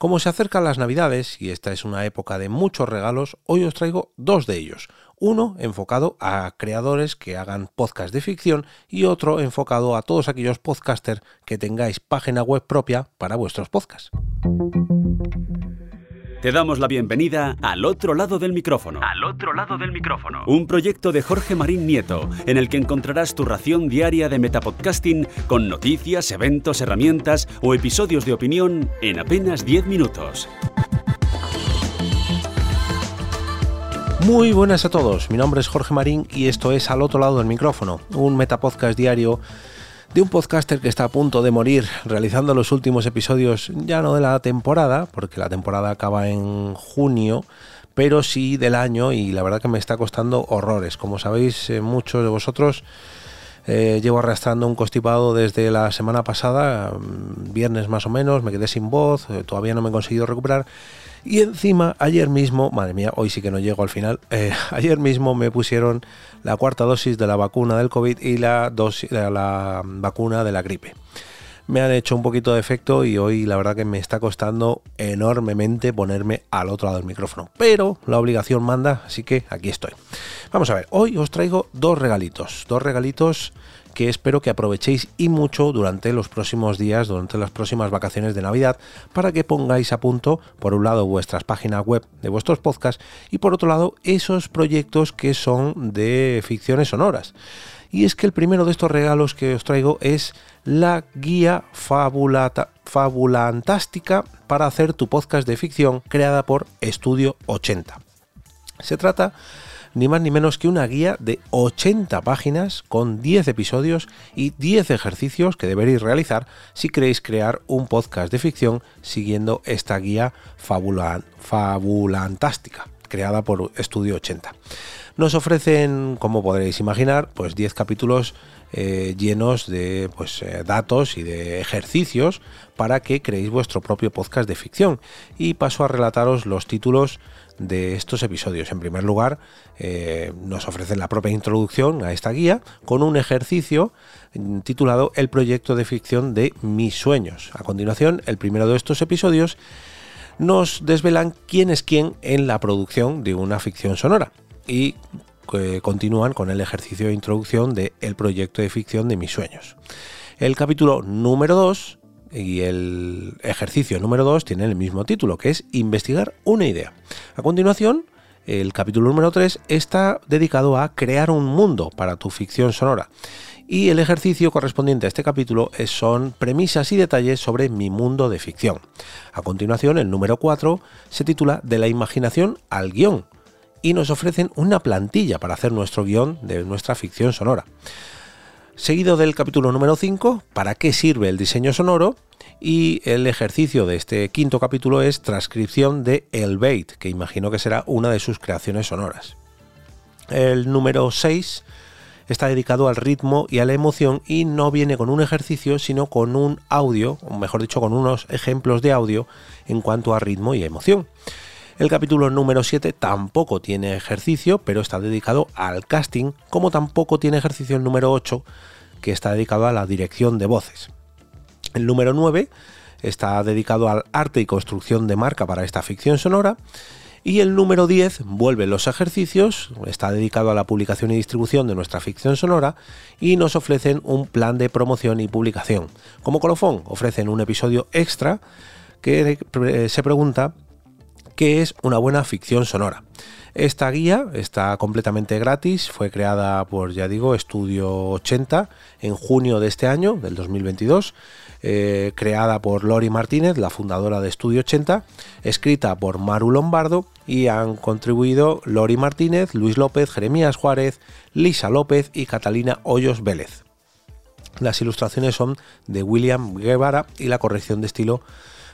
Como se acercan las Navidades y esta es una época de muchos regalos, hoy os traigo dos de ellos. Uno enfocado a creadores que hagan podcast de ficción y otro enfocado a todos aquellos podcasters que tengáis página web propia para vuestros podcasts. Te damos la bienvenida al otro lado del micrófono. Al otro lado del micrófono. Un proyecto de Jorge Marín Nieto, en el que encontrarás tu ración diaria de metapodcasting con noticias, eventos, herramientas o episodios de opinión en apenas 10 minutos. Muy buenas a todos, mi nombre es Jorge Marín y esto es Al otro lado del micrófono, un metapodcast diario de un podcaster que está a punto de morir realizando los últimos episodios ya no de la temporada, porque la temporada acaba en junio, pero sí del año y la verdad que me está costando horrores. Como sabéis, eh, muchos de vosotros eh, llevo arrastrando un constipado desde la semana pasada, mm, viernes más o menos, me quedé sin voz, eh, todavía no me he conseguido recuperar y encima, ayer mismo, madre mía, hoy sí que no llego al final, eh, ayer mismo me pusieron la cuarta dosis de la vacuna del COVID y la, dosis, la vacuna de la gripe. Me han hecho un poquito de efecto y hoy la verdad que me está costando enormemente ponerme al otro lado del micrófono. Pero la obligación manda, así que aquí estoy. Vamos a ver, hoy os traigo dos regalitos. Dos regalitos que espero que aprovechéis y mucho durante los próximos días, durante las próximas vacaciones de Navidad, para que pongáis a punto, por un lado, vuestras páginas web de vuestros podcasts y por otro lado, esos proyectos que son de ficciones sonoras. Y es que el primero de estos regalos que os traigo es la guía fabulantástica para hacer tu podcast de ficción creada por Estudio 80. Se trata ni más ni menos que una guía de 80 páginas con 10 episodios y 10 ejercicios que deberéis realizar si queréis crear un podcast de ficción siguiendo esta guía fabulantástica creada por Estudio 80. Nos ofrecen, como podréis imaginar, pues 10 capítulos eh, llenos de pues, eh, datos y de ejercicios para que creéis vuestro propio podcast de ficción. Y paso a relataros los títulos de estos episodios. En primer lugar, eh, nos ofrecen la propia introducción a esta guía con un ejercicio titulado El proyecto de ficción de mis sueños. A continuación, el primero de estos episodios nos desvelan quién es quién en la producción de una ficción sonora y eh, continúan con el ejercicio de introducción de El proyecto de ficción de mis sueños. El capítulo número 2 y el ejercicio número 2 tiene el mismo título, que es investigar una idea. A continuación, el capítulo número 3 está dedicado a crear un mundo para tu ficción sonora. Y el ejercicio correspondiente a este capítulo son premisas y detalles sobre mi mundo de ficción. A continuación, el número 4 se titula De la imaginación al guion y nos ofrecen una plantilla para hacer nuestro guion de nuestra ficción sonora seguido del capítulo número 5, ¿para qué sirve el diseño sonoro? Y el ejercicio de este quinto capítulo es transcripción de El Bait, que imagino que será una de sus creaciones sonoras. El número 6 está dedicado al ritmo y a la emoción y no viene con un ejercicio, sino con un audio, o mejor dicho, con unos ejemplos de audio en cuanto a ritmo y emoción. El capítulo número 7 tampoco tiene ejercicio, pero está dedicado al casting, como tampoco tiene ejercicio el número 8, que está dedicado a la dirección de voces. El número 9 está dedicado al arte y construcción de marca para esta ficción sonora. Y el número 10 vuelve los ejercicios, está dedicado a la publicación y distribución de nuestra ficción sonora y nos ofrecen un plan de promoción y publicación. Como colofón, ofrecen un episodio extra que se pregunta qué es una buena ficción sonora. Esta guía está completamente gratis, fue creada por, ya digo, Estudio 80 en junio de este año, del 2022, eh, creada por Lori Martínez, la fundadora de Estudio 80, escrita por Maru Lombardo y han contribuido Lori Martínez, Luis López, Jeremías Juárez, Lisa López y Catalina Hoyos Vélez. Las ilustraciones son de William Guevara y la corrección de estilo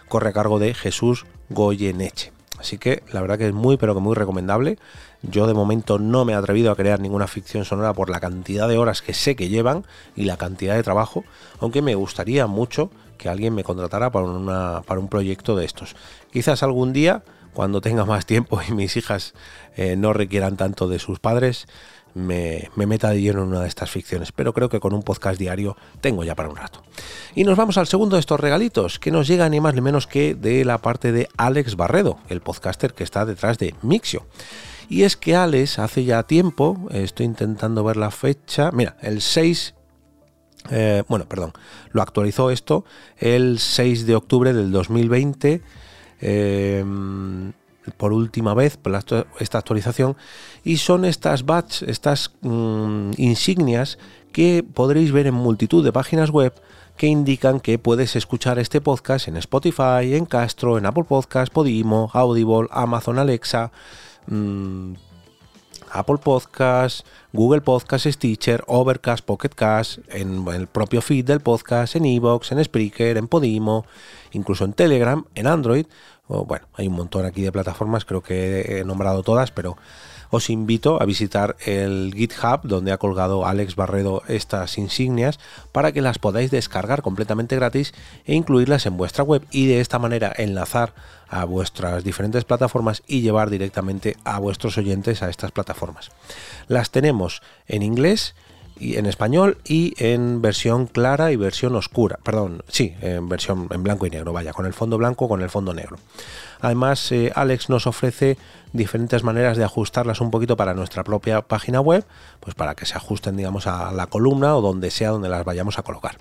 corre a cargo de Jesús Goyeneche. Así que la verdad que es muy pero que muy recomendable. Yo de momento no me he atrevido a crear ninguna ficción sonora por la cantidad de horas que sé que llevan y la cantidad de trabajo, aunque me gustaría mucho que alguien me contratara para, para un proyecto de estos. Quizás algún día, cuando tenga más tiempo y mis hijas eh, no requieran tanto de sus padres, me, meta de lleno en una de estas ficciones, pero creo que con un podcast diario tengo ya para un rato. Y nos vamos al segundo de estos regalitos, que nos llega ni más ni menos que de la parte de Alex Barredo, el podcaster que está detrás de Mixio. Y es que Alex hace ya tiempo, estoy intentando ver la fecha, mira, el 6 eh, bueno, perdón, lo actualizó esto el 6 de octubre del 2020 por última vez por esta actualización y son estas badges, estas mm, insignias que podréis ver en multitud de páginas web que indican que puedes escuchar este podcast en Spotify, en Castro, en Apple Podcast, Podimo, Audible, Amazon Alexa, mm, Apple Podcast, Google Podcast, Stitcher, Overcast, Pocket Cast, en el propio feed del podcast, en Evox, en Spreaker, en Podimo, incluso en Telegram, en Android bueno, hay un montón aquí de plataformas, creo que he nombrado todas, pero os invito a visitar el GitHub donde ha colgado Alex Barredo estas insignias para que las podáis descargar completamente gratis e incluirlas en vuestra web y de esta manera enlazar a vuestras diferentes plataformas y llevar directamente a vuestros oyentes a estas plataformas. Las tenemos en inglés, y en español y en versión clara y versión oscura. Perdón, sí, en versión en blanco y negro, vaya, con el fondo blanco con el fondo negro. Además, eh, Alex nos ofrece diferentes maneras de ajustarlas un poquito para nuestra propia página web, pues para que se ajusten, digamos, a la columna o donde sea donde las vayamos a colocar.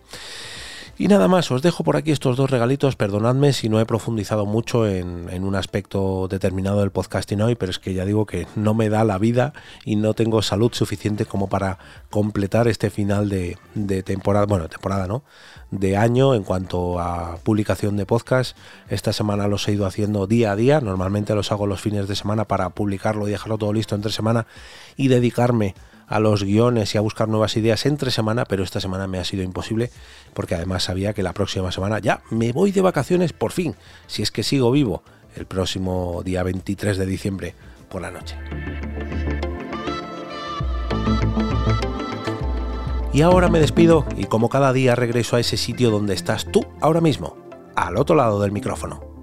Y nada más, os dejo por aquí estos dos regalitos. Perdonadme si no he profundizado mucho en, un aspecto determinado del podcasting hoy, pero es que ya digo que no me da la vida y no tengo salud suficiente como para completar este final de, temporada, bueno, temporada no, de año en cuanto a publicación de podcast. Esta semana los he ido haciendo día a día. Normalmente los hago los fines de semana para publicarlo y dejarlo todo listo entre semana y dedicarme a los guiones y a buscar nuevas ideas entre semana, pero esta semana me ha sido imposible porque además sabía que la próxima semana ya me voy de vacaciones por fin, si es que sigo vivo, el próximo día 23 de diciembre por la noche. Y ahora me despido y como cada día regreso a ese sitio donde estás tú ahora mismo, al otro lado del micrófono.